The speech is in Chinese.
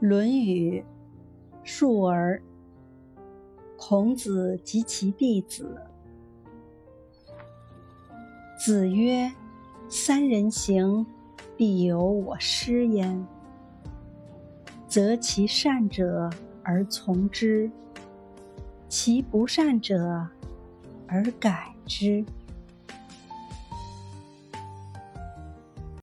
论语述而孔子及其弟子子曰三人行必有我师焉择其善者而从之其不善者而改之。